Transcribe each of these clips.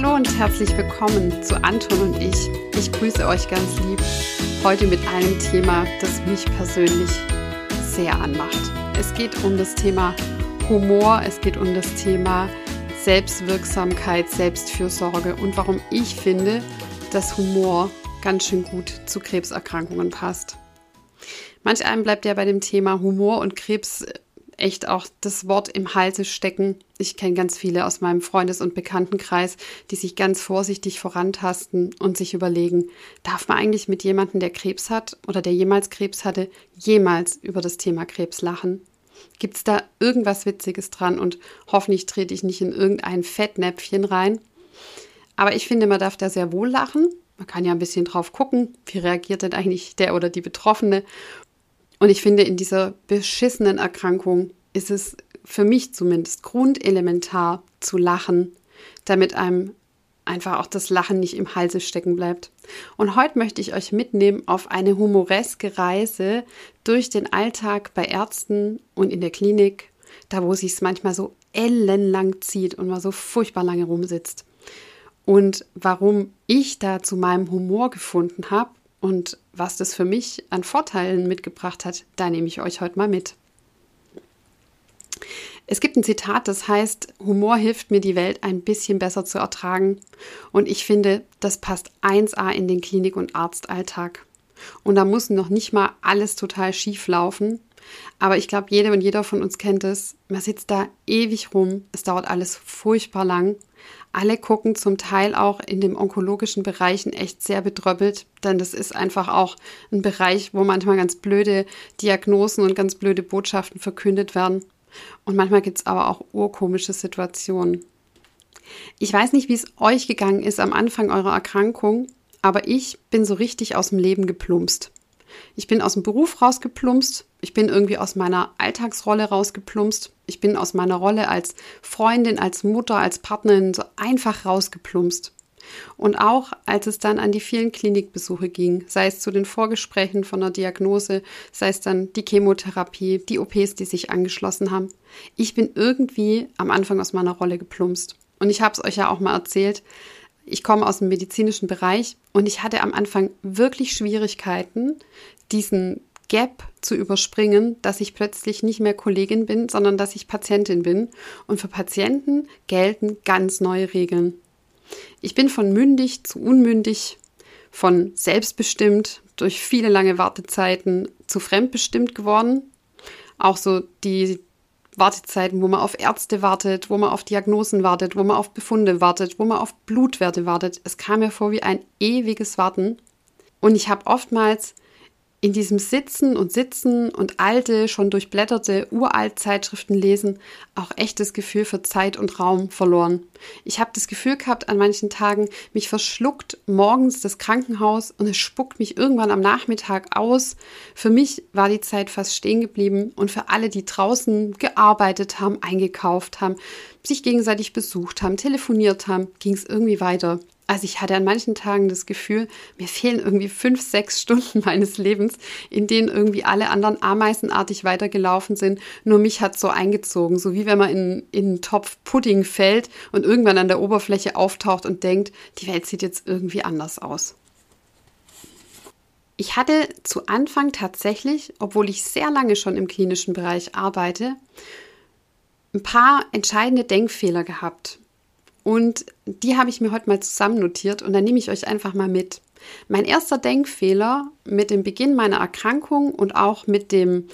Hallo und herzlich willkommen zu Anton und ich. Ich grüße euch ganz lieb heute mit einem Thema, das mich persönlich sehr anmacht. Es geht um das Thema Humor, es geht um das Thema Selbstwirksamkeit, Selbstfürsorge und warum ich finde, dass Humor ganz schön gut zu Krebserkrankungen passt. Manch einem bleibt ja bei dem Thema Humor und Krebs echt auch das Wort im Halse stecken. Ich kenne ganz viele aus meinem Freundes- und Bekanntenkreis, die sich ganz vorsichtig vorantasten und sich überlegen, darf man eigentlich mit jemandem, der Krebs hat oder der jemals Krebs hatte, jemals über das Thema Krebs lachen? Gibt es da irgendwas Witziges dran und hoffentlich trete ich nicht in irgendein Fettnäpfchen rein? Aber ich finde, man darf da sehr wohl lachen. Man kann ja ein bisschen drauf gucken, wie reagiert denn eigentlich der oder die Betroffene und ich finde, in dieser beschissenen Erkrankung ist es für mich zumindest grundelementar zu lachen, damit einem einfach auch das Lachen nicht im Halse stecken bleibt. Und heute möchte ich euch mitnehmen auf eine humoreske Reise durch den Alltag bei Ärzten und in der Klinik, da wo sich es manchmal so ellenlang zieht und man so furchtbar lange rumsitzt. Und warum ich da zu meinem Humor gefunden habe und was das für mich an Vorteilen mitgebracht hat, da nehme ich euch heute mal mit. Es gibt ein Zitat, das heißt, Humor hilft mir, die Welt ein bisschen besser zu ertragen. Und ich finde, das passt 1a in den Klinik- und Arztalltag. Und da muss noch nicht mal alles total schief laufen. Aber ich glaube, jede und jeder von uns kennt es. Man sitzt da ewig rum. Es dauert alles furchtbar lang. Alle gucken zum Teil auch in den onkologischen Bereichen echt sehr bedröppelt, denn das ist einfach auch ein Bereich, wo manchmal ganz blöde Diagnosen und ganz blöde Botschaften verkündet werden. Und manchmal gibt es aber auch urkomische Situationen. Ich weiß nicht, wie es euch gegangen ist am Anfang eurer Erkrankung, aber ich bin so richtig aus dem Leben geplumpst. Ich bin aus dem Beruf rausgeplumpst. Ich bin irgendwie aus meiner Alltagsrolle rausgeplumpst. Ich bin aus meiner Rolle als Freundin, als Mutter, als Partnerin so einfach rausgeplumpst. Und auch als es dann an die vielen Klinikbesuche ging, sei es zu den Vorgesprächen von der Diagnose, sei es dann die Chemotherapie, die OPs, die sich angeschlossen haben. Ich bin irgendwie am Anfang aus meiner Rolle geplumpst. Und ich habe es euch ja auch mal erzählt, ich komme aus dem medizinischen Bereich und ich hatte am Anfang wirklich Schwierigkeiten, diesen Gap zu überspringen, dass ich plötzlich nicht mehr Kollegin bin, sondern dass ich Patientin bin. Und für Patienten gelten ganz neue Regeln. Ich bin von mündig zu unmündig, von selbstbestimmt durch viele lange Wartezeiten zu fremdbestimmt geworden. Auch so die Wartezeiten, wo man auf Ärzte wartet, wo man auf Diagnosen wartet, wo man auf Befunde wartet, wo man auf Blutwerte wartet. Es kam mir vor wie ein ewiges Warten. Und ich habe oftmals in diesem Sitzen und Sitzen und alte, schon durchblätterte Uralt-Zeitschriften lesen auch echtes Gefühl für Zeit und Raum verloren. Ich habe das Gefühl gehabt, an manchen Tagen, mich verschluckt morgens das Krankenhaus und es spuckt mich irgendwann am Nachmittag aus. Für mich war die Zeit fast stehen geblieben und für alle, die draußen gearbeitet haben, eingekauft haben, sich gegenseitig besucht haben, telefoniert haben, ging es irgendwie weiter. Also ich hatte an manchen Tagen das Gefühl, mir fehlen irgendwie fünf, sechs Stunden meines Lebens, in denen irgendwie alle anderen ameisenartig weitergelaufen sind. Nur mich hat so eingezogen, so wie wenn man in, in einen Topf Pudding fällt und irgendwann an der Oberfläche auftaucht und denkt, die Welt sieht jetzt irgendwie anders aus. Ich hatte zu Anfang tatsächlich, obwohl ich sehr lange schon im klinischen Bereich arbeite, ein paar entscheidende Denkfehler gehabt. Und die habe ich mir heute mal zusammen notiert und dann nehme ich euch einfach mal mit. Mein erster Denkfehler mit dem Beginn meiner Erkrankung und auch mit dem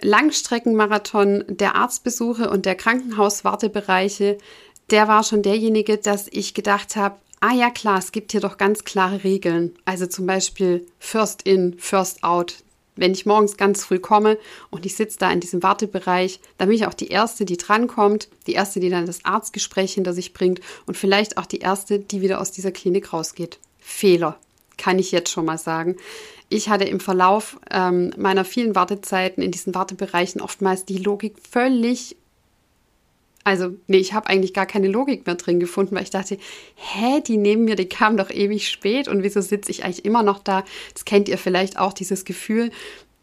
Langstreckenmarathon der Arztbesuche und der Krankenhauswartebereiche, der war schon derjenige, dass ich gedacht habe, ah ja klar, es gibt hier doch ganz klare Regeln. Also zum Beispiel First in, First out. Wenn ich morgens ganz früh komme und ich sitze da in diesem Wartebereich, dann bin ich auch die Erste, die drankommt, die Erste, die dann das Arztgespräch hinter sich bringt und vielleicht auch die Erste, die wieder aus dieser Klinik rausgeht. Fehler, kann ich jetzt schon mal sagen. Ich hatte im Verlauf ähm, meiner vielen Wartezeiten in diesen Wartebereichen oftmals die Logik völlig also, nee, ich habe eigentlich gar keine Logik mehr drin gefunden, weil ich dachte, hä, die neben mir, die kamen doch ewig spät und wieso sitze ich eigentlich immer noch da? Das kennt ihr vielleicht auch, dieses Gefühl.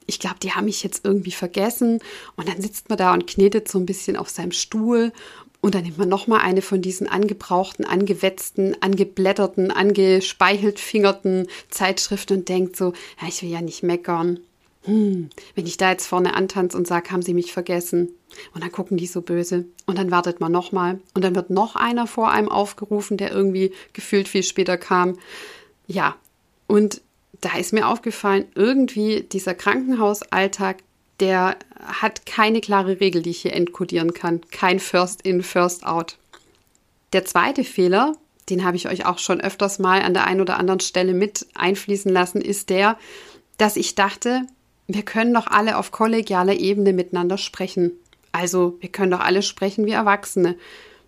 Ich glaube, die haben mich jetzt irgendwie vergessen. Und dann sitzt man da und knetet so ein bisschen auf seinem Stuhl. Und dann nimmt man nochmal eine von diesen angebrauchten, angewetzten, angeblätterten, angespeicheltfingerten Zeitschriften und denkt so, ja, ich will ja nicht meckern hm, wenn ich da jetzt vorne antanze und sage, haben Sie mich vergessen? Und dann gucken die so böse. Und dann wartet man nochmal. Und dann wird noch einer vor einem aufgerufen, der irgendwie gefühlt viel später kam. Ja, und da ist mir aufgefallen, irgendwie dieser Krankenhausalltag, der hat keine klare Regel, die ich hier entkodieren kann. Kein First in, First out. Der zweite Fehler, den habe ich euch auch schon öfters mal an der einen oder anderen Stelle mit einfließen lassen, ist der, dass ich dachte, wir können doch alle auf kollegialer Ebene miteinander sprechen. Also, wir können doch alle sprechen wie Erwachsene.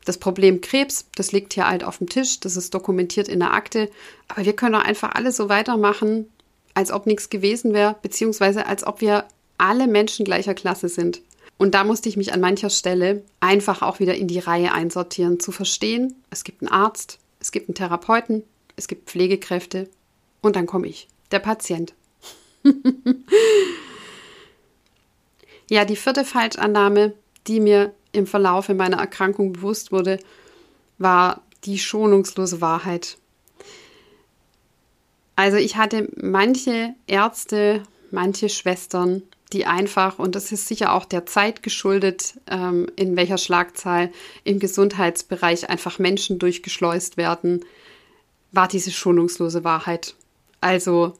Das Problem Krebs, das liegt hier halt auf dem Tisch, das ist dokumentiert in der Akte, aber wir können doch einfach alle so weitermachen, als ob nichts gewesen wäre, beziehungsweise als ob wir alle Menschen gleicher Klasse sind. Und da musste ich mich an mancher Stelle einfach auch wieder in die Reihe einsortieren, zu verstehen, es gibt einen Arzt, es gibt einen Therapeuten, es gibt Pflegekräfte und dann komme ich, der Patient. ja, die vierte Falschannahme, die mir im Verlauf meiner Erkrankung bewusst wurde, war die schonungslose Wahrheit. Also ich hatte manche Ärzte, manche Schwestern, die einfach, und das ist sicher auch der Zeit geschuldet, ähm, in welcher Schlagzahl im Gesundheitsbereich einfach Menschen durchgeschleust werden, war diese schonungslose Wahrheit. Also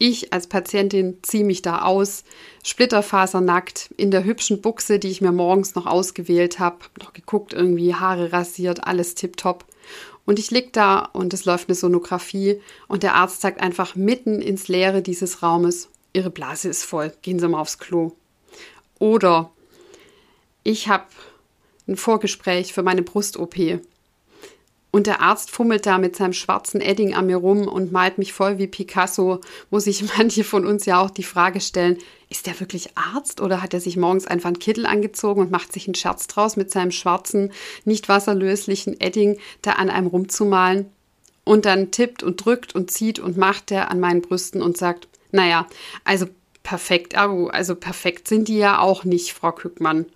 ich als Patientin ziehe mich da aus, splitterfasernackt, in der hübschen Buchse, die ich mir morgens noch ausgewählt habe, noch geguckt, irgendwie Haare rasiert, alles tipptopp. Und ich lieg da und es läuft eine Sonographie und der Arzt sagt einfach mitten ins Leere dieses Raumes, Ihre Blase ist voll, gehen Sie mal aufs Klo. Oder ich habe ein Vorgespräch für meine Brust-OP und der Arzt fummelt da mit seinem schwarzen Edding an mir rum und malt mich voll wie Picasso, wo sich manche von uns ja auch die Frage stellen, ist der wirklich Arzt oder hat er sich morgens einfach einen Kittel angezogen und macht sich einen Scherz draus mit seinem schwarzen, nicht wasserlöslichen Edding da an einem rumzumalen? Und dann tippt und drückt und zieht und macht er an meinen Brüsten und sagt, naja, also perfekt, also perfekt sind die ja auch nicht, Frau Kückmann.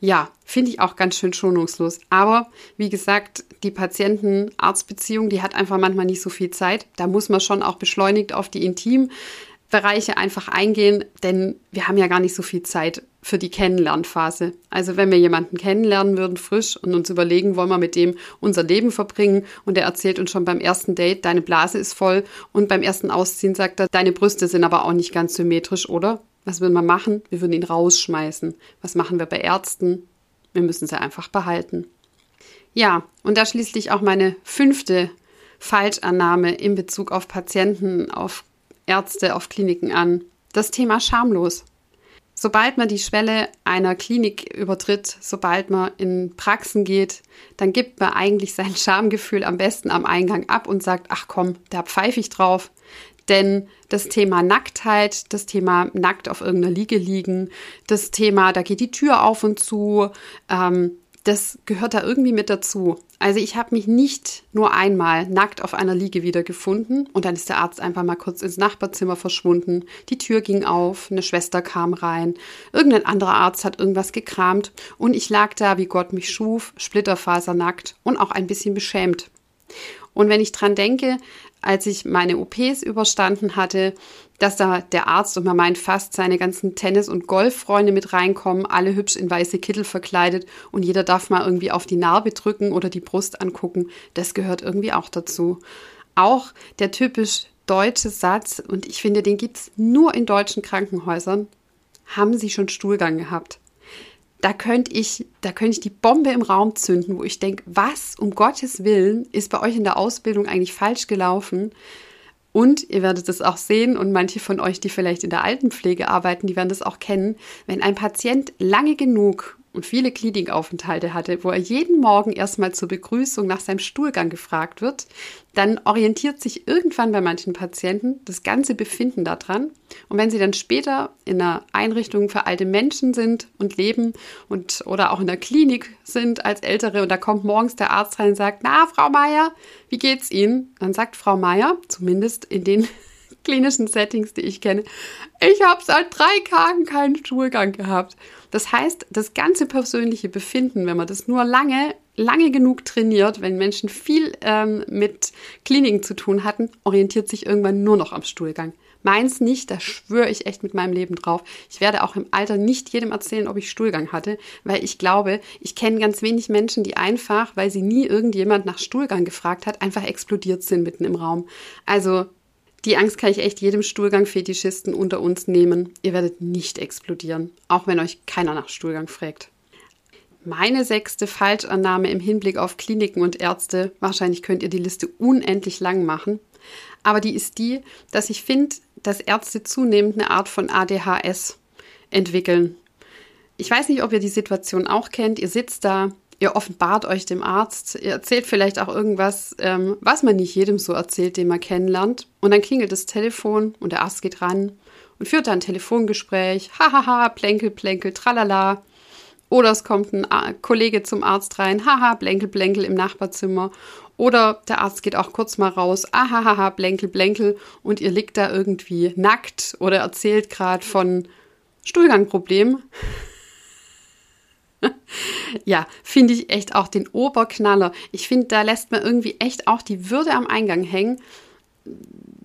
Ja, finde ich auch ganz schön schonungslos. Aber wie gesagt, die Patienten-Arzt-Beziehung, die hat einfach manchmal nicht so viel Zeit. Da muss man schon auch beschleunigt auf die Intimbereiche einfach eingehen, denn wir haben ja gar nicht so viel Zeit für die Kennenlernphase. Also wenn wir jemanden kennenlernen würden, frisch, und uns überlegen, wollen wir mit dem unser Leben verbringen und der erzählt uns schon beim ersten Date, deine Blase ist voll und beim ersten Ausziehen sagt er, deine Brüste sind aber auch nicht ganz symmetrisch, oder? Was würden wir machen? Wir würden ihn rausschmeißen. Was machen wir bei Ärzten? Wir müssen sie einfach behalten. Ja, und da schließlich auch meine fünfte Falschannahme in Bezug auf Patienten, auf Ärzte, auf Kliniken an. Das Thema schamlos. Sobald man die Schwelle einer Klinik übertritt, sobald man in Praxen geht, dann gibt man eigentlich sein Schamgefühl am besten am Eingang ab und sagt, ach komm, da pfeife ich drauf. Denn das Thema Nacktheit, das Thema nackt auf irgendeiner Liege liegen, das Thema, da geht die Tür auf und zu, ähm, das gehört da irgendwie mit dazu. Also ich habe mich nicht nur einmal nackt auf einer Liege wiedergefunden und dann ist der Arzt einfach mal kurz ins Nachbarzimmer verschwunden. Die Tür ging auf, eine Schwester kam rein, irgendein anderer Arzt hat irgendwas gekramt und ich lag da, wie Gott mich schuf, splitterfasernackt und auch ein bisschen beschämt. Und wenn ich dran denke, als ich meine OPs überstanden hatte, dass da der Arzt und man meint fast seine ganzen Tennis- und Golffreunde mit reinkommen, alle hübsch in weiße Kittel verkleidet und jeder darf mal irgendwie auf die Narbe drücken oder die Brust angucken. Das gehört irgendwie auch dazu. auch der typisch deutsche Satz, und ich finde, den gibt es nur in deutschen Krankenhäusern. Haben Sie schon Stuhlgang gehabt? Da könnte ich, da könnte ich die Bombe im Raum zünden, wo ich denke, was um Gottes Willen ist bei euch in der Ausbildung eigentlich falsch gelaufen? Und ihr werdet es auch sehen und manche von euch, die vielleicht in der Altenpflege arbeiten, die werden das auch kennen, wenn ein Patient lange genug und viele Klinikaufenthalte hatte, wo er jeden Morgen erstmal zur Begrüßung nach seinem Stuhlgang gefragt wird, dann orientiert sich irgendwann bei manchen Patienten das ganze Befinden daran. Und wenn sie dann später in einer Einrichtung für alte Menschen sind und leben und oder auch in der Klinik sind als Ältere und da kommt morgens der Arzt rein und sagt, na, Frau Meier, wie geht's Ihnen? Dann sagt Frau Meier, zumindest in den klinischen Settings, die ich kenne, ich habe seit drei Tagen keinen Stuhlgang gehabt. Das heißt, das ganze persönliche Befinden, wenn man das nur lange, lange genug trainiert, wenn Menschen viel ähm, mit Kliniken zu tun hatten, orientiert sich irgendwann nur noch am Stuhlgang. Meins nicht, da schwöre ich echt mit meinem Leben drauf. Ich werde auch im Alter nicht jedem erzählen, ob ich Stuhlgang hatte, weil ich glaube, ich kenne ganz wenig Menschen, die einfach, weil sie nie irgendjemand nach Stuhlgang gefragt hat, einfach explodiert sind mitten im Raum. Also die Angst kann ich echt jedem Stuhlgang-Fetischisten unter uns nehmen. Ihr werdet nicht explodieren, auch wenn euch keiner nach Stuhlgang fragt. Meine sechste Falschannahme im Hinblick auf Kliniken und Ärzte, wahrscheinlich könnt ihr die Liste unendlich lang machen, aber die ist die, dass ich finde, dass Ärzte zunehmend eine Art von ADHS entwickeln. Ich weiß nicht, ob ihr die Situation auch kennt. Ihr sitzt da, ihr offenbart euch dem Arzt, ihr erzählt vielleicht auch irgendwas, ähm, was man nicht jedem so erzählt, den man kennenlernt. Und dann klingelt das Telefon und der Arzt geht ran und führt dann ein Telefongespräch. Hahaha, plänkel, plänkel, tralala. Oder es kommt ein Kollege zum Arzt rein. Haha, blänkel, blänkel im Nachbarzimmer. Oder der Arzt geht auch kurz mal raus. Ahahaha, blänkel, blänkel. Und ihr liegt da irgendwie nackt oder erzählt gerade von Stuhlgangproblem ja, finde ich echt auch den Oberknaller. Ich finde, da lässt man irgendwie echt auch die Würde am Eingang hängen.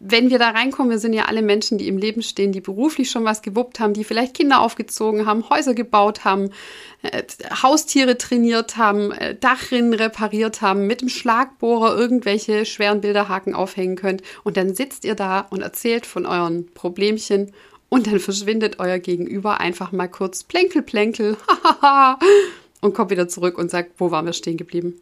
Wenn wir da reinkommen, wir sind ja alle Menschen, die im Leben stehen, die beruflich schon was gewuppt haben, die vielleicht Kinder aufgezogen haben, Häuser gebaut haben, äh, Haustiere trainiert haben, äh, Dachrinnen repariert haben, mit dem Schlagbohrer irgendwelche schweren Bilderhaken aufhängen könnt. Und dann sitzt ihr da und erzählt von euren Problemchen und dann verschwindet euer Gegenüber einfach mal kurz plänkel, plänkel, und kommt wieder zurück und sagt, wo waren wir stehen geblieben?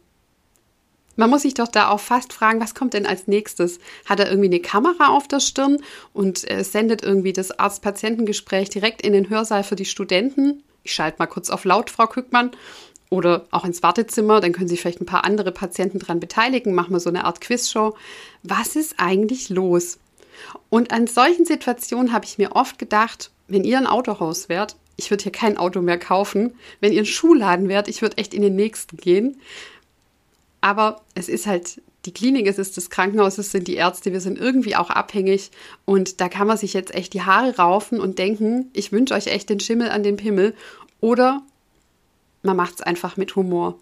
Man muss sich doch da auch fast fragen, was kommt denn als nächstes? Hat er irgendwie eine Kamera auf der Stirn und äh, sendet irgendwie das Arzt-Patientengespräch direkt in den Hörsaal für die Studenten? Ich schalte mal kurz auf laut, Frau Kückmann. Oder auch ins Wartezimmer, dann können sich vielleicht ein paar andere Patienten daran beteiligen, machen wir so eine Art Quizshow. Was ist eigentlich los? Und an solchen Situationen habe ich mir oft gedacht, wenn ihr ein Autohaus wärt, ich würde hier kein Auto mehr kaufen. Wenn ihr ein Schuhladen wärt, ich würde echt in den nächsten gehen. Aber es ist halt die Klinik, es ist das Krankenhaus, es sind die Ärzte, wir sind irgendwie auch abhängig. Und da kann man sich jetzt echt die Haare raufen und denken, ich wünsche euch echt den Schimmel an den Pimmel. Oder man macht es einfach mit Humor.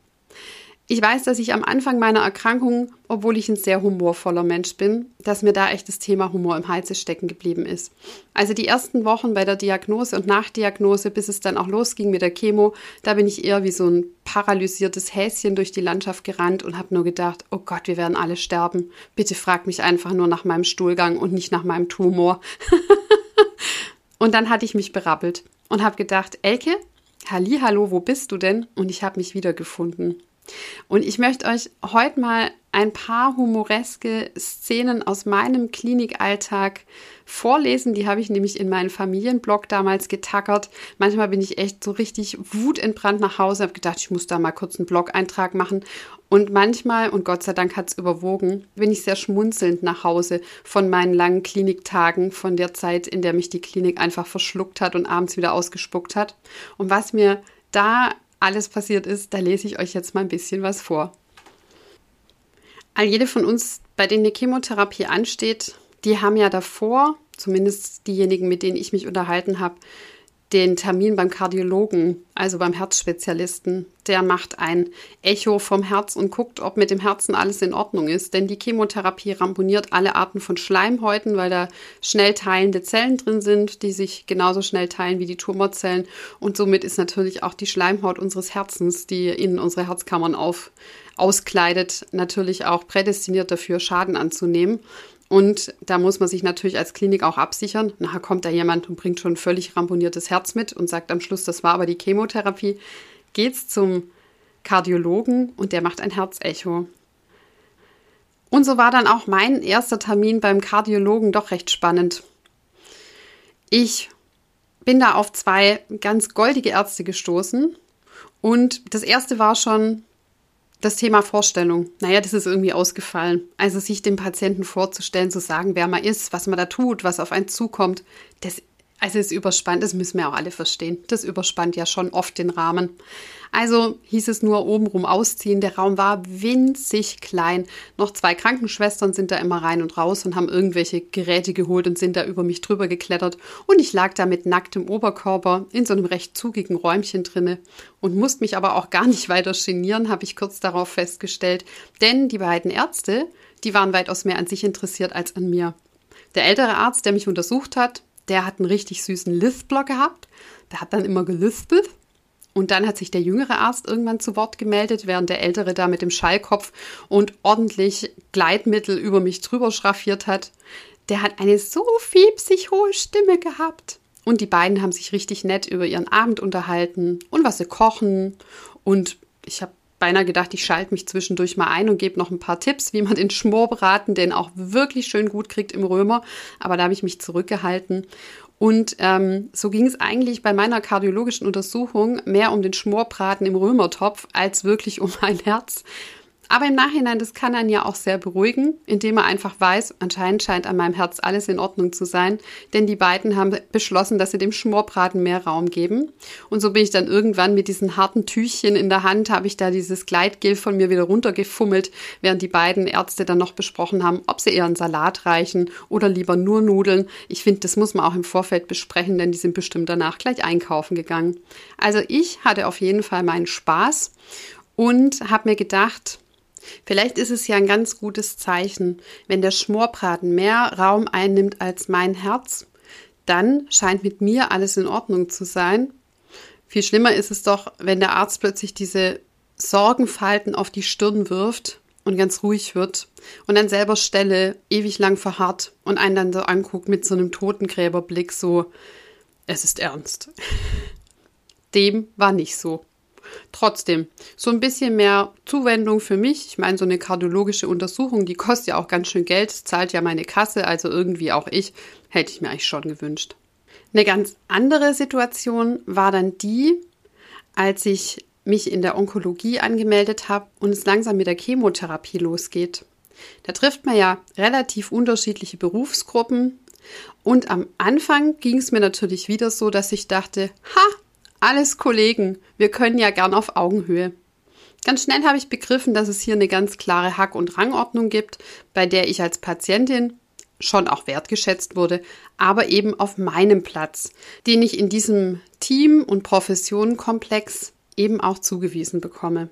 Ich weiß, dass ich am Anfang meiner Erkrankung, obwohl ich ein sehr humorvoller Mensch bin, dass mir da echt das Thema Humor im Halse stecken geblieben ist. Also die ersten Wochen bei der Diagnose und Nachdiagnose, bis es dann auch losging mit der Chemo, da bin ich eher wie so ein paralysiertes Häschen durch die Landschaft gerannt und habe nur gedacht, oh Gott, wir werden alle sterben. Bitte frag mich einfach nur nach meinem Stuhlgang und nicht nach meinem Tumor. und dann hatte ich mich berappelt und habe gedacht, Elke, Halli, hallo, wo bist du denn? Und ich habe mich wiedergefunden. Und ich möchte euch heute mal ein paar humoreske Szenen aus meinem Klinikalltag vorlesen. Die habe ich nämlich in meinen Familienblog damals getackert. Manchmal bin ich echt so richtig wutentbrannt nach Hause, habe gedacht, ich muss da mal kurz einen Blog-Eintrag machen. Und manchmal, und Gott sei Dank hat es überwogen, bin ich sehr schmunzelnd nach Hause von meinen langen Kliniktagen, von der Zeit, in der mich die Klinik einfach verschluckt hat und abends wieder ausgespuckt hat. Und was mir da alles passiert ist, da lese ich euch jetzt mal ein bisschen was vor. All jede von uns, bei denen eine Chemotherapie ansteht, die haben ja davor, zumindest diejenigen, mit denen ich mich unterhalten habe, den Termin beim Kardiologen, also beim Herzspezialisten. Der macht ein Echo vom Herz und guckt, ob mit dem Herzen alles in Ordnung ist. Denn die Chemotherapie ramponiert alle Arten von Schleimhäuten, weil da schnell teilende Zellen drin sind, die sich genauso schnell teilen wie die Tumorzellen. Und somit ist natürlich auch die Schleimhaut unseres Herzens, die in unsere Herzkammern auf, auskleidet, natürlich auch prädestiniert dafür, Schaden anzunehmen. Und da muss man sich natürlich als Klinik auch absichern. Nachher kommt da jemand und bringt schon völlig ramponiertes Herz mit und sagt am Schluss, das war aber die Chemotherapie. Geht's zum Kardiologen und der macht ein Herzecho. Und so war dann auch mein erster Termin beim Kardiologen doch recht spannend. Ich bin da auf zwei ganz goldige Ärzte gestoßen und das erste war schon, das Thema Vorstellung, naja, das ist irgendwie ausgefallen. Also sich dem Patienten vorzustellen, zu sagen, wer man ist, was man da tut, was auf einen zukommt, das also ist überspannt, das müssen wir auch alle verstehen. Das überspannt ja schon oft den Rahmen. Also hieß es nur obenrum ausziehen. Der Raum war winzig klein. Noch zwei Krankenschwestern sind da immer rein und raus und haben irgendwelche Geräte geholt und sind da über mich drüber geklettert. Und ich lag da mit nacktem Oberkörper in so einem recht zugigen Räumchen drinne und musste mich aber auch gar nicht weiter genieren, habe ich kurz darauf festgestellt. Denn die beiden Ärzte, die waren weitaus mehr an sich interessiert als an mir. Der ältere Arzt, der mich untersucht hat, der hat einen richtig süßen Lispler gehabt. Der hat dann immer gelispelt und dann hat sich der jüngere Arzt irgendwann zu Wort gemeldet, während der ältere da mit dem Schallkopf und ordentlich Gleitmittel über mich drüber schraffiert hat. Der hat eine so fiepsig hohe Stimme gehabt. Und die beiden haben sich richtig nett über ihren Abend unterhalten und was sie kochen. Und ich habe beinahe gedacht, ich schalte mich zwischendurch mal ein und gebe noch ein paar Tipps, wie man den Schmorbraten denn auch wirklich schön gut kriegt im Römer. Aber da habe ich mich zurückgehalten. Und ähm, so ging es eigentlich bei meiner kardiologischen Untersuchung mehr um den Schmorbraten im Römertopf als wirklich um mein Herz. Aber im Nachhinein, das kann einen ja auch sehr beruhigen, indem man einfach weiß, anscheinend scheint an meinem Herz alles in Ordnung zu sein, denn die beiden haben beschlossen, dass sie dem Schmorbraten mehr Raum geben. Und so bin ich dann irgendwann mit diesen harten Tüchchen in der Hand, habe ich da dieses Gleitgel von mir wieder runtergefummelt, während die beiden Ärzte dann noch besprochen haben, ob sie eher einen Salat reichen oder lieber nur Nudeln. Ich finde, das muss man auch im Vorfeld besprechen, denn die sind bestimmt danach gleich einkaufen gegangen. Also ich hatte auf jeden Fall meinen Spaß und habe mir gedacht, Vielleicht ist es ja ein ganz gutes Zeichen, wenn der Schmorbraten mehr Raum einnimmt als mein Herz, dann scheint mit mir alles in Ordnung zu sein. Viel schlimmer ist es doch, wenn der Arzt plötzlich diese Sorgenfalten auf die Stirn wirft und ganz ruhig wird und an selber Stelle ewig lang verharrt und einen dann so anguckt mit so einem Totengräberblick, so, es ist ernst. Dem war nicht so. Trotzdem, so ein bisschen mehr Zuwendung für mich. Ich meine, so eine kardiologische Untersuchung, die kostet ja auch ganz schön Geld, zahlt ja meine Kasse, also irgendwie auch ich, hätte ich mir eigentlich schon gewünscht. Eine ganz andere Situation war dann die, als ich mich in der Onkologie angemeldet habe und es langsam mit der Chemotherapie losgeht. Da trifft man ja relativ unterschiedliche Berufsgruppen. Und am Anfang ging es mir natürlich wieder so, dass ich dachte, ha, alles Kollegen, wir können ja gern auf Augenhöhe. Ganz schnell habe ich begriffen, dass es hier eine ganz klare Hack- und Rangordnung gibt, bei der ich als Patientin schon auch wertgeschätzt wurde, aber eben auf meinem Platz, den ich in diesem Team- und Professionenkomplex eben auch zugewiesen bekomme.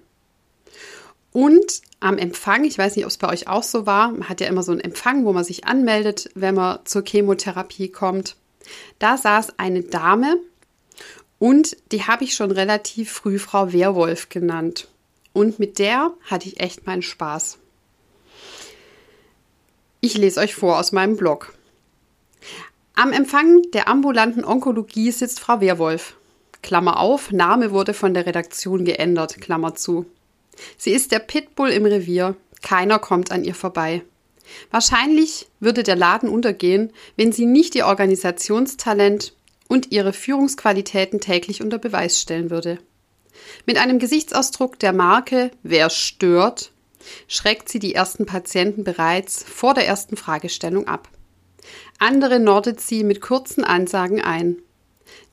Und am Empfang, ich weiß nicht, ob es bei euch auch so war, man hat ja immer so einen Empfang, wo man sich anmeldet, wenn man zur Chemotherapie kommt. Da saß eine Dame, und die habe ich schon relativ früh Frau Werwolf genannt. Und mit der hatte ich echt meinen Spaß. Ich lese euch vor aus meinem Blog. Am Empfang der ambulanten Onkologie sitzt Frau Werwolf. Klammer auf, Name wurde von der Redaktion geändert, Klammer zu. Sie ist der Pitbull im Revier. Keiner kommt an ihr vorbei. Wahrscheinlich würde der Laden untergehen, wenn sie nicht ihr Organisationstalent und ihre Führungsqualitäten täglich unter Beweis stellen würde. Mit einem Gesichtsausdruck der Marke Wer stört, schreckt sie die ersten Patienten bereits vor der ersten Fragestellung ab. Andere nordet sie mit kurzen Ansagen ein.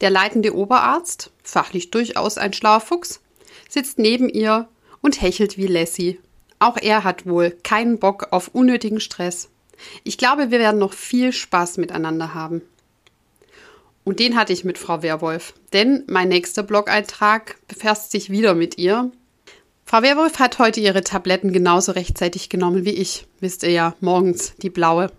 Der leitende Oberarzt, fachlich durchaus ein schlauer Fuchs, sitzt neben ihr und hechelt wie Lassie. Auch er hat wohl keinen Bock auf unnötigen Stress. Ich glaube, wir werden noch viel Spaß miteinander haben. Und den hatte ich mit Frau Werwolf. Denn mein nächster Blog-Eintrag befasst sich wieder mit ihr. Frau Werwolf hat heute ihre Tabletten genauso rechtzeitig genommen wie ich. Wisst ihr ja, morgens die blaue.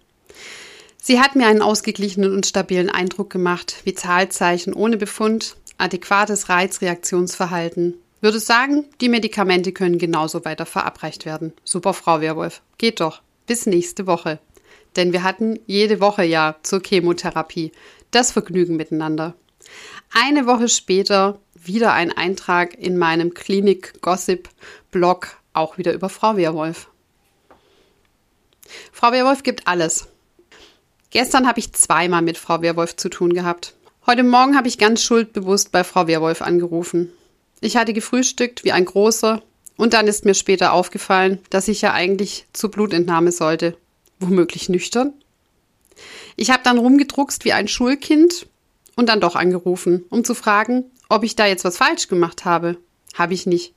Sie hat mir einen ausgeglichenen und stabilen Eindruck gemacht, wie Zahlzeichen ohne Befund, adäquates Reizreaktionsverhalten. Würde sagen, die Medikamente können genauso weiter verabreicht werden. Super, Frau Werwolf. Geht doch. Bis nächste Woche. Denn wir hatten jede Woche ja zur Chemotherapie das Vergnügen miteinander. Eine Woche später wieder ein Eintrag in meinem Klinik-Gossip-Blog, auch wieder über Frau Wehrwolf. Frau Wehrwolf gibt alles. Gestern habe ich zweimal mit Frau Wehrwolf zu tun gehabt. Heute Morgen habe ich ganz schuldbewusst bei Frau Wehrwolf angerufen. Ich hatte gefrühstückt wie ein großer und dann ist mir später aufgefallen, dass ich ja eigentlich zur Blutentnahme sollte. Womöglich nüchtern? Ich habe dann rumgedruckst wie ein Schulkind und dann doch angerufen, um zu fragen, ob ich da jetzt was falsch gemacht habe. Habe ich nicht.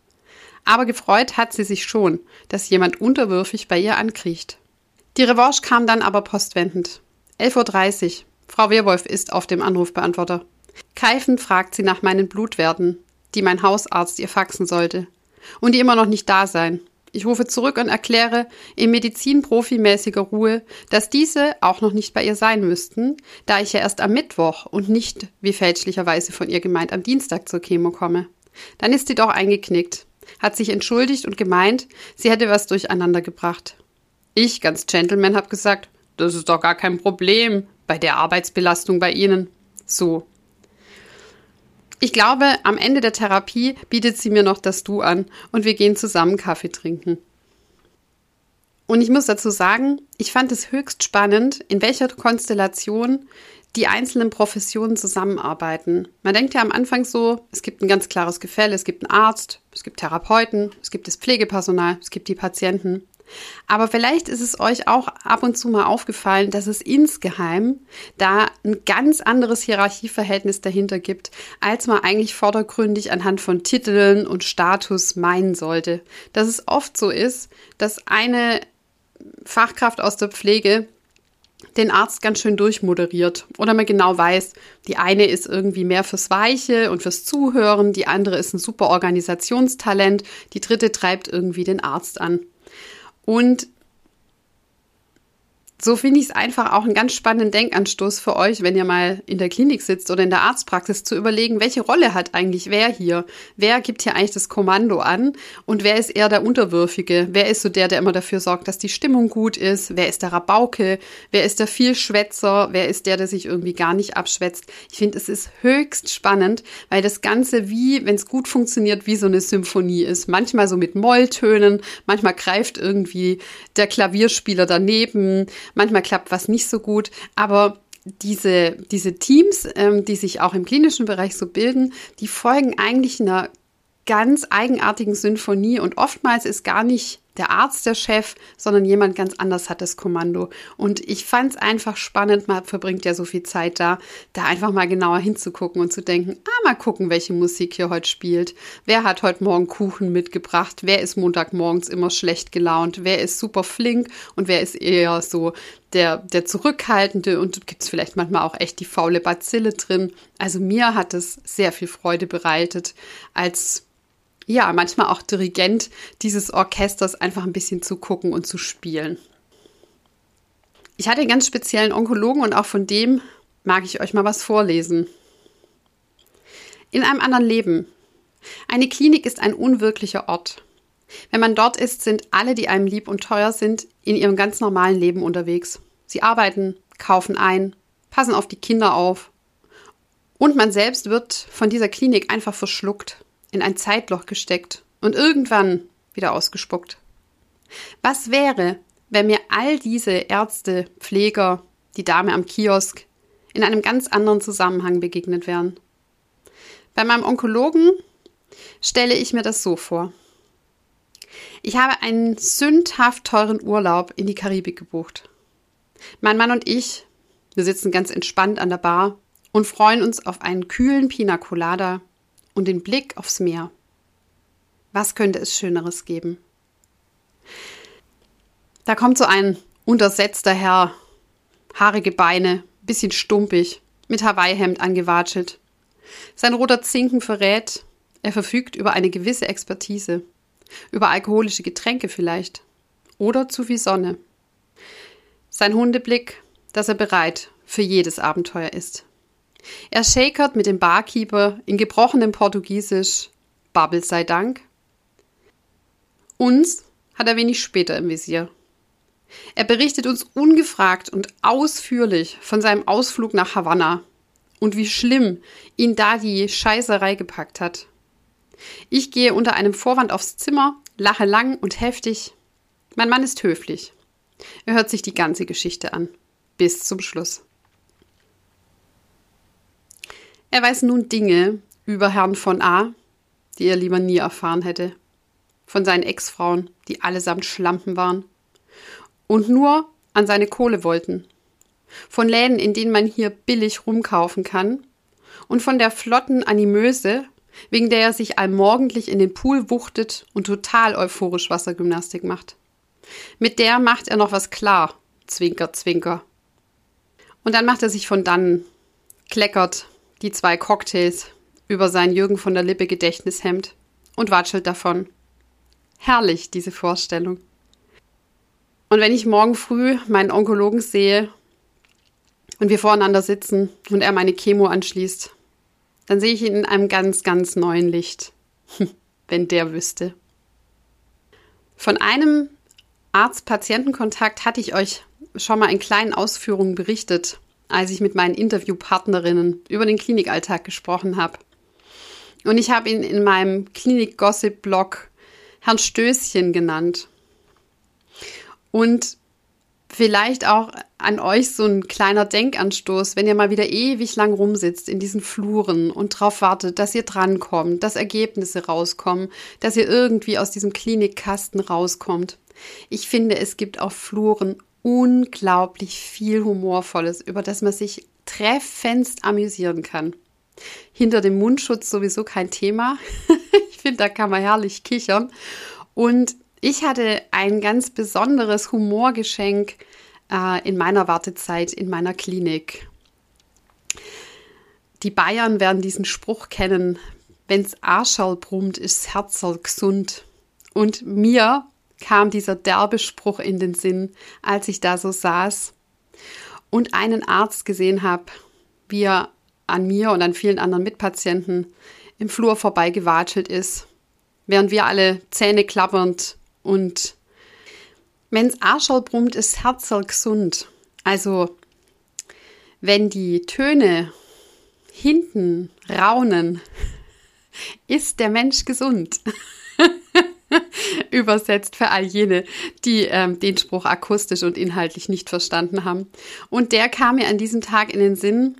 Aber gefreut hat sie sich schon, dass jemand unterwürfig bei ihr ankriecht. Die Revanche kam dann aber postwendend. 11.30 Uhr. Frau Wehrwolf ist auf dem Anrufbeantworter. Keifend fragt sie nach meinen Blutwerten, die mein Hausarzt ihr faxen sollte. Und die immer noch nicht da seien. Ich rufe zurück und erkläre in medizinprofimäßiger Ruhe, dass diese auch noch nicht bei ihr sein müssten, da ich ja erst am Mittwoch und nicht, wie fälschlicherweise von ihr gemeint, am Dienstag zur Chemo komme. Dann ist sie doch eingeknickt, hat sich entschuldigt und gemeint, sie hätte was durcheinander gebracht. Ich, ganz Gentleman, hab gesagt, das ist doch gar kein Problem bei der Arbeitsbelastung bei Ihnen. So, ich glaube, am Ende der Therapie bietet sie mir noch das Du an und wir gehen zusammen Kaffee trinken. Und ich muss dazu sagen, ich fand es höchst spannend, in welcher Konstellation die einzelnen Professionen zusammenarbeiten. Man denkt ja am Anfang so, es gibt ein ganz klares Gefälle, es gibt einen Arzt, es gibt Therapeuten, es gibt das Pflegepersonal, es gibt die Patienten. Aber vielleicht ist es euch auch ab und zu mal aufgefallen, dass es insgeheim da ein ganz anderes Hierarchieverhältnis dahinter gibt, als man eigentlich vordergründig anhand von Titeln und Status meinen sollte. Dass es oft so ist, dass eine Fachkraft aus der Pflege den Arzt ganz schön durchmoderiert oder man genau weiß, die eine ist irgendwie mehr fürs Weiche und fürs Zuhören, die andere ist ein super Organisationstalent, die dritte treibt irgendwie den Arzt an. Und so finde ich es einfach auch einen ganz spannenden Denkanstoß für euch, wenn ihr mal in der Klinik sitzt oder in der Arztpraxis, zu überlegen, welche Rolle hat eigentlich wer hier? Wer gibt hier eigentlich das Kommando an? Und wer ist eher der Unterwürfige? Wer ist so der, der immer dafür sorgt, dass die Stimmung gut ist? Wer ist der Rabauke? Wer ist der Vielschwätzer? Wer ist der, der sich irgendwie gar nicht abschwätzt? Ich finde, es ist höchst spannend, weil das Ganze wie, wenn es gut funktioniert, wie so eine Symphonie ist. Manchmal so mit Molltönen, manchmal greift irgendwie der Klavierspieler daneben Manchmal klappt was nicht so gut, aber diese, diese Teams, ähm, die sich auch im klinischen Bereich so bilden, die folgen eigentlich einer ganz eigenartigen Sinfonie und oftmals ist gar nicht der Arzt der Chef, sondern jemand ganz anders hat das Kommando. Und ich fand es einfach spannend, man verbringt ja so viel Zeit da, da einfach mal genauer hinzugucken und zu denken, ah, mal gucken, welche Musik hier heute spielt. Wer hat heute Morgen Kuchen mitgebracht? Wer ist Montagmorgens immer schlecht gelaunt? Wer ist super flink und wer ist eher so der, der Zurückhaltende und gibt es vielleicht manchmal auch echt die faule Bazille drin. Also mir hat es sehr viel Freude bereitet, als ja, manchmal auch Dirigent dieses Orchesters einfach ein bisschen zu gucken und zu spielen. Ich hatte einen ganz speziellen Onkologen und auch von dem mag ich euch mal was vorlesen. In einem anderen Leben. Eine Klinik ist ein unwirklicher Ort. Wenn man dort ist, sind alle, die einem lieb und teuer sind, in ihrem ganz normalen Leben unterwegs. Sie arbeiten, kaufen ein, passen auf die Kinder auf. Und man selbst wird von dieser Klinik einfach verschluckt in ein Zeitloch gesteckt und irgendwann wieder ausgespuckt. Was wäre, wenn mir all diese Ärzte, Pfleger, die Dame am Kiosk in einem ganz anderen Zusammenhang begegnet wären? Bei meinem Onkologen stelle ich mir das so vor. Ich habe einen sündhaft teuren Urlaub in die Karibik gebucht. Mein Mann und ich, wir sitzen ganz entspannt an der Bar und freuen uns auf einen kühlen Pina Colada und den Blick aufs Meer. Was könnte es Schöneres geben? Da kommt so ein untersetzter Herr, haarige Beine, bisschen stumpig, mit Hawaii-Hemd angewatschelt. Sein roter Zinken verrät, er verfügt über eine gewisse Expertise. Über alkoholische Getränke vielleicht. Oder zu viel Sonne. Sein Hundeblick, dass er bereit für jedes Abenteuer ist. Er shakert mit dem Barkeeper in gebrochenem Portugiesisch Bubble sei Dank. Uns hat er wenig später im Visier. Er berichtet uns ungefragt und ausführlich von seinem Ausflug nach Havanna und wie schlimm ihn da die Scheißerei gepackt hat. Ich gehe unter einem Vorwand aufs Zimmer, lache lang und heftig. Mein Mann ist höflich. Er hört sich die ganze Geschichte an. Bis zum Schluss. Er weiß nun Dinge über Herrn von A, die er lieber nie erfahren hätte. Von seinen Ex-Frauen, die allesamt Schlampen waren. Und nur an seine Kohle wollten. Von Läden, in denen man hier billig rumkaufen kann. Und von der flotten Animöse, wegen der er sich allmorgendlich in den Pool wuchtet und total euphorisch Wassergymnastik macht. Mit der macht er noch was klar. Zwinker, zwinker. Und dann macht er sich von dann, kleckert die zwei Cocktails über sein Jürgen von der Lippe Gedächtnishemd und watschelt davon. Herrlich, diese Vorstellung. Und wenn ich morgen früh meinen Onkologen sehe und wir voreinander sitzen und er meine Chemo anschließt, dann sehe ich ihn in einem ganz, ganz neuen Licht. wenn der wüsste. Von einem Arzt-Patienten-Kontakt hatte ich euch schon mal in kleinen Ausführungen berichtet, als ich mit meinen Interviewpartnerinnen über den Klinikalltag gesprochen habe. Und ich habe ihn in meinem Klinik-Gossip-Blog Herrn Stößchen genannt. Und vielleicht auch an euch so ein kleiner Denkanstoß, wenn ihr mal wieder ewig lang rumsitzt in diesen Fluren und darauf wartet, dass ihr drankommt, dass Ergebnisse rauskommen, dass ihr irgendwie aus diesem Klinikkasten rauskommt. Ich finde, es gibt auf Fluren unglaublich viel Humorvolles, über das man sich treffendst amüsieren kann. Hinter dem Mundschutz sowieso kein Thema. ich finde, da kann man herrlich kichern. Und ich hatte ein ganz besonderes Humorgeschenk äh, in meiner Wartezeit in meiner Klinik. Die Bayern werden diesen Spruch kennen. Wenn's Arschall brummt, ist Herzl gesund. Und mir kam dieser derbe Spruch in den Sinn, als ich da so saß und einen Arzt gesehen habe, wie er an mir und an vielen anderen Mitpatienten im Flur vorbeigewatschelt ist, während wir alle Zähne klappernd und wenn's Arschall brummt, ist Herzl gesund. Also, wenn die Töne hinten raunen, ist der Mensch gesund. Übersetzt für all jene, die ähm, den Spruch akustisch und inhaltlich nicht verstanden haben. Und der kam mir an diesem Tag in den Sinn,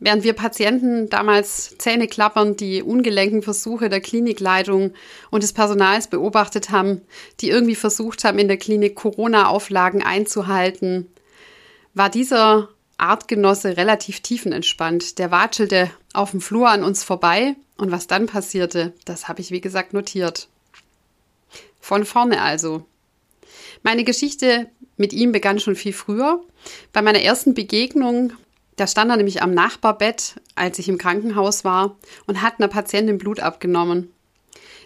Während wir Patienten damals Zähne klappern, die ungelenken Versuche der Klinikleitung und des Personals beobachtet haben, die irgendwie versucht haben, in der Klinik Corona-Auflagen einzuhalten, war dieser Artgenosse relativ tiefenentspannt. Der watschelte auf dem Flur an uns vorbei und was dann passierte, das habe ich wie gesagt notiert. Von vorne also. Meine Geschichte mit ihm begann schon viel früher. Bei meiner ersten Begegnung da stand er nämlich am Nachbarbett, als ich im Krankenhaus war, und hat einer Patientin Blut abgenommen.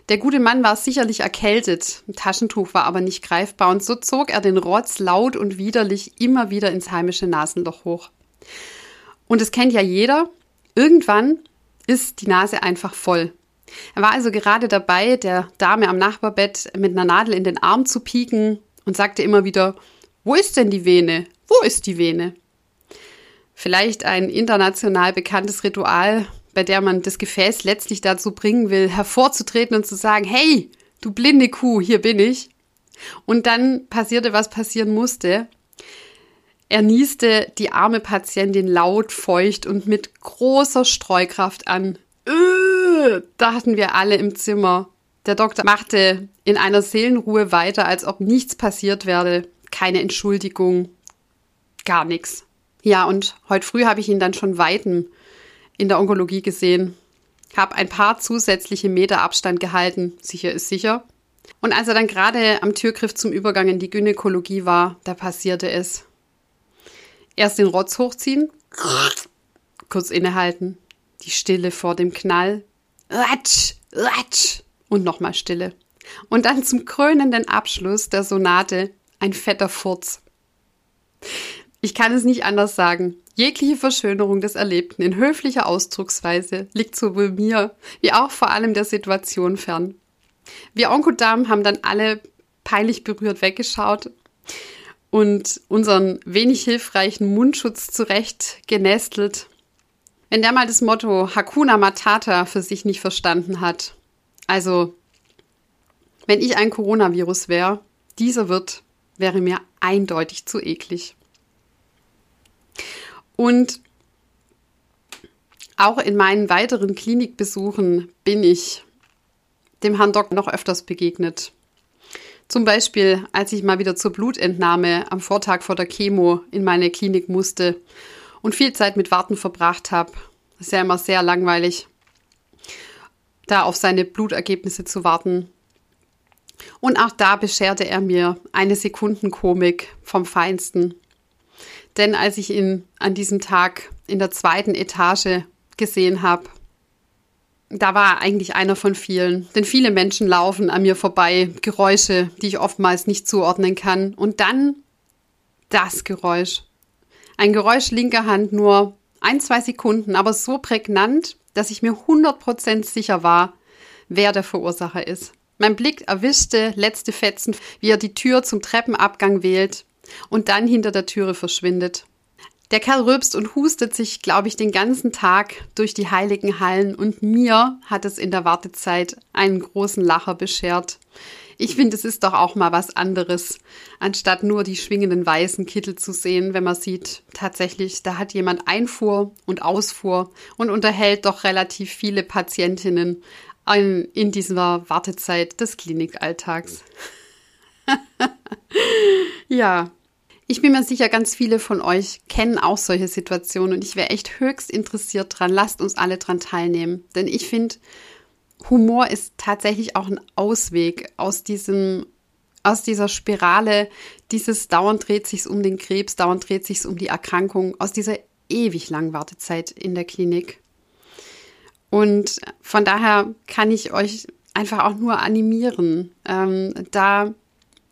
Der gute Mann war sicherlich erkältet, ein Taschentuch war aber nicht greifbar, und so zog er den Rotz laut und widerlich immer wieder ins heimische Nasenloch hoch. Und es kennt ja jeder, irgendwann ist die Nase einfach voll. Er war also gerade dabei, der Dame am Nachbarbett mit einer Nadel in den Arm zu pieken und sagte immer wieder, wo ist denn die Vene? Wo ist die Vene? Vielleicht ein international bekanntes Ritual, bei der man das Gefäß letztlich dazu bringen will, hervorzutreten und zu sagen, hey, du blinde Kuh, hier bin ich. Und dann passierte, was passieren musste. Er nieste die arme Patientin laut, feucht und mit großer Streukraft an. Äh, dachten wir alle im Zimmer. Der Doktor machte in einer Seelenruhe weiter, als ob nichts passiert werde. Keine Entschuldigung, gar nichts. Ja, und heute früh habe ich ihn dann schon weiten in der Onkologie gesehen. Habe ein paar zusätzliche Meter Abstand gehalten. Sicher ist sicher. Und als er dann gerade am Türgriff zum Übergang in die Gynäkologie war, da passierte es. Erst den Rotz hochziehen, Kurz innehalten. Die Stille vor dem Knall. Ratsch, ratsch. Und nochmal Stille. Und dann zum krönenden Abschluss der Sonate ein fetter Furz. Ich kann es nicht anders sagen. Jegliche Verschönerung des Erlebten in höflicher Ausdrucksweise liegt sowohl mir wie auch vor allem der Situation fern. Wir Onkodamen haben dann alle peinlich berührt weggeschaut und unseren wenig hilfreichen Mundschutz zurecht genestelt. Wenn der mal das Motto Hakuna Matata für sich nicht verstanden hat, also wenn ich ein Coronavirus wäre, dieser wird, wäre mir eindeutig zu eklig. Und auch in meinen weiteren Klinikbesuchen bin ich dem Herrn Doc noch öfters begegnet. Zum Beispiel, als ich mal wieder zur Blutentnahme am Vortag vor der Chemo in meine Klinik musste und viel Zeit mit Warten verbracht habe. Das ist ja immer sehr langweilig, da auf seine Blutergebnisse zu warten. Und auch da bescherte er mir eine Sekundenkomik vom Feinsten. Denn als ich ihn an diesem Tag in der zweiten Etage gesehen habe, da war er eigentlich einer von vielen. Denn viele Menschen laufen an mir vorbei, Geräusche, die ich oftmals nicht zuordnen kann. Und dann das Geräusch. Ein Geräusch linker Hand nur ein, zwei Sekunden, aber so prägnant, dass ich mir 100% sicher war, wer der Verursacher ist. Mein Blick erwischte letzte Fetzen, wie er die Tür zum Treppenabgang wählt und dann hinter der Türe verschwindet. Der Kerl rülpst und hustet sich, glaube ich, den ganzen Tag durch die heiligen Hallen und mir hat es in der Wartezeit einen großen Lacher beschert. Ich finde, es ist doch auch mal was anderes, anstatt nur die schwingenden weißen Kittel zu sehen, wenn man sieht, tatsächlich, da hat jemand Einfuhr und Ausfuhr und unterhält doch relativ viele Patientinnen in dieser Wartezeit des Klinikalltags. ja, ich bin mir sicher, ganz viele von euch kennen auch solche Situationen und ich wäre echt höchst interessiert dran. Lasst uns alle dran teilnehmen. Denn ich finde, Humor ist tatsächlich auch ein Ausweg aus diesem aus dieser Spirale, dieses dauernd dreht sich's um den Krebs, dauernd dreht sich's um die Erkrankung, aus dieser ewig langen Wartezeit in der Klinik. Und von daher kann ich euch einfach auch nur animieren, ähm, da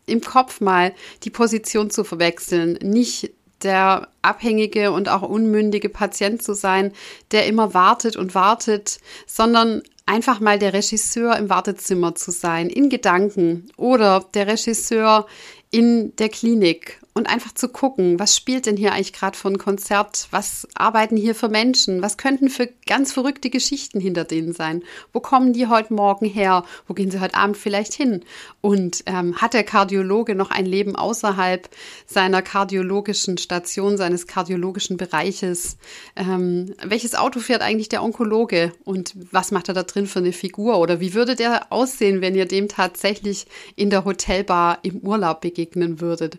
im Kopf mal die Position zu verwechseln, nicht der abhängige und auch unmündige Patient zu sein, der immer wartet und wartet, sondern einfach mal der Regisseur im Wartezimmer zu sein, in Gedanken oder der Regisseur in der Klinik und einfach zu gucken, was spielt denn hier eigentlich gerade für ein Konzert? Was arbeiten hier für Menschen? Was könnten für ganz verrückte Geschichten hinter denen sein? Wo kommen die heute Morgen her? Wo gehen sie heute Abend vielleicht hin? Und ähm, hat der Kardiologe noch ein Leben außerhalb seiner kardiologischen Station, seines kardiologischen Bereiches? Ähm, welches Auto fährt eigentlich der Onkologe? Und was macht er da drin für eine Figur? Oder wie würde der aussehen, wenn ihr dem tatsächlich in der Hotelbar im Urlaub begegnen würdet?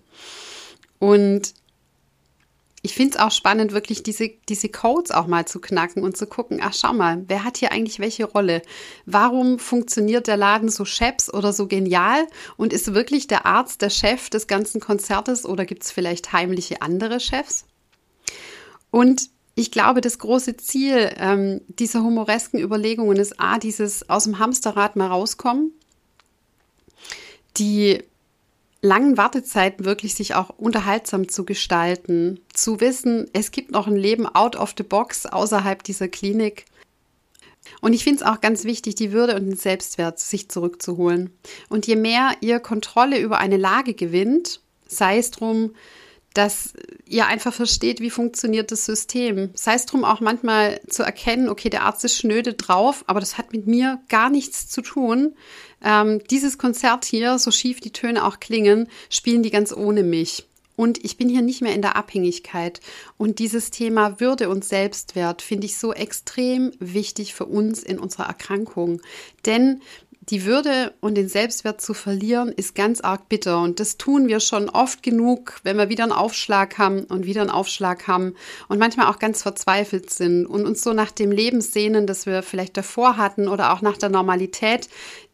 Und ich finde es auch spannend, wirklich diese, diese Codes auch mal zu knacken und zu gucken, ach schau mal, wer hat hier eigentlich welche Rolle? Warum funktioniert der Laden so scheps oder so genial? Und ist wirklich der Arzt der Chef des ganzen Konzertes oder gibt es vielleicht heimliche andere Chefs? Und ich glaube, das große Ziel ähm, dieser humoresken Überlegungen ist A, dieses aus dem Hamsterrad mal rauskommen, die langen Wartezeiten wirklich sich auch unterhaltsam zu gestalten, zu wissen, es gibt noch ein Leben out of the box außerhalb dieser Klinik. Und ich finde es auch ganz wichtig, die Würde und den Selbstwert sich zurückzuholen. Und je mehr ihr Kontrolle über eine Lage gewinnt, sei es drum, dass ihr einfach versteht, wie funktioniert das System. Sei es drum auch manchmal zu erkennen, okay, der Arzt ist schnöde drauf, aber das hat mit mir gar nichts zu tun. Ähm, dieses Konzert hier, so schief die Töne auch klingen, spielen die ganz ohne mich. Und ich bin hier nicht mehr in der Abhängigkeit. Und dieses Thema Würde und Selbstwert finde ich so extrem wichtig für uns in unserer Erkrankung. Denn die Würde und den Selbstwert zu verlieren, ist ganz arg bitter. Und das tun wir schon oft genug, wenn wir wieder einen Aufschlag haben und wieder einen Aufschlag haben und manchmal auch ganz verzweifelt sind und uns so nach dem Leben sehnen, das wir vielleicht davor hatten oder auch nach der Normalität,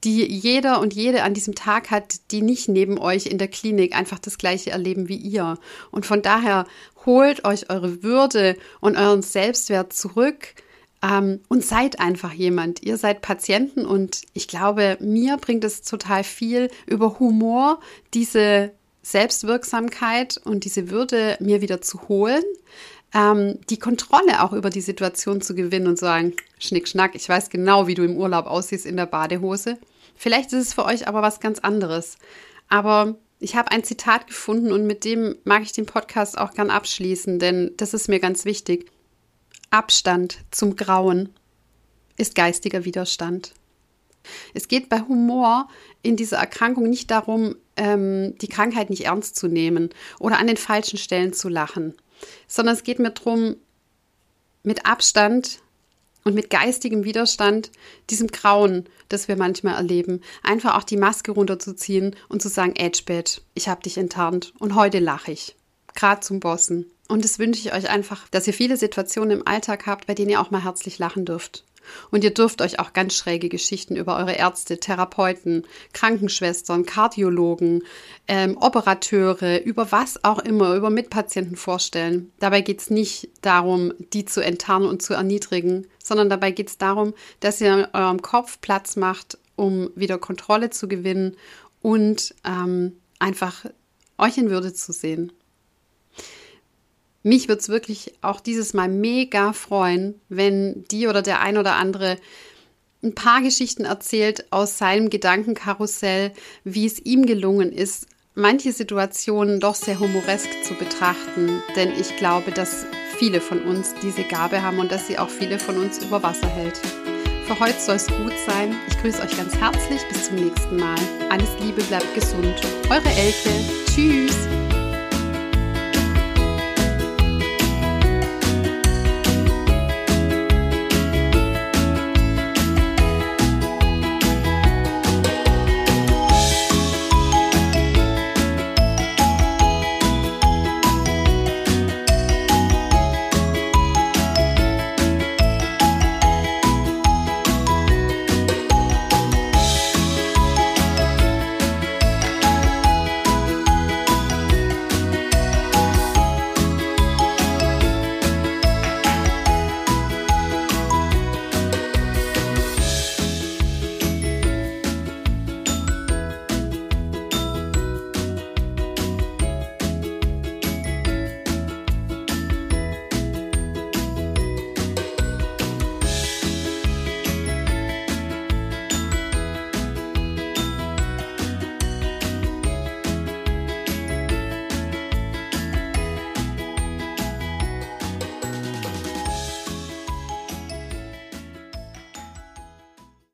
die jeder und jede an diesem Tag hat, die nicht neben euch in der Klinik einfach das Gleiche erleben wie ihr. Und von daher Holt euch eure Würde und euren Selbstwert zurück ähm, und seid einfach jemand. Ihr seid Patienten und ich glaube, mir bringt es total viel über Humor, diese Selbstwirksamkeit und diese Würde mir wieder zu holen, ähm, die Kontrolle auch über die Situation zu gewinnen und sagen, Schnick, Schnack, ich weiß genau, wie du im Urlaub aussiehst in der Badehose. Vielleicht ist es für euch aber was ganz anderes. Aber ich habe ein Zitat gefunden und mit dem mag ich den Podcast auch gern abschließen, denn das ist mir ganz wichtig. Abstand zum Grauen ist geistiger Widerstand. Es geht bei Humor in dieser Erkrankung nicht darum, ähm, die Krankheit nicht ernst zu nehmen oder an den falschen Stellen zu lachen, sondern es geht mir darum, mit Abstand und mit geistigem Widerstand, diesem Grauen, das wir manchmal erleben, einfach auch die Maske runterzuziehen und zu sagen, Edgebed, ich habe dich enttarnt und heute lache ich. Gerade zum Bossen. Und das wünsche ich euch einfach, dass ihr viele Situationen im Alltag habt, bei denen ihr auch mal herzlich lachen dürft. Und ihr dürft euch auch ganz schräge Geschichten über eure Ärzte, Therapeuten, Krankenschwestern, Kardiologen, ähm, Operateure, über was auch immer, über Mitpatienten vorstellen. Dabei geht es nicht darum, die zu enttarnen und zu erniedrigen, sondern dabei geht es darum, dass ihr in eurem Kopf Platz macht, um wieder Kontrolle zu gewinnen und ähm, einfach euch in Würde zu sehen. Mich würde es wirklich auch dieses Mal mega freuen, wenn die oder der ein oder andere ein paar Geschichten erzählt aus seinem Gedankenkarussell, wie es ihm gelungen ist, manche Situationen doch sehr humoresk zu betrachten. Denn ich glaube, dass viele von uns diese Gabe haben und dass sie auch viele von uns über Wasser hält. Für heute soll es gut sein. Ich grüße euch ganz herzlich. Bis zum nächsten Mal. Alles Liebe, bleibt gesund. Eure Elke. Tschüss.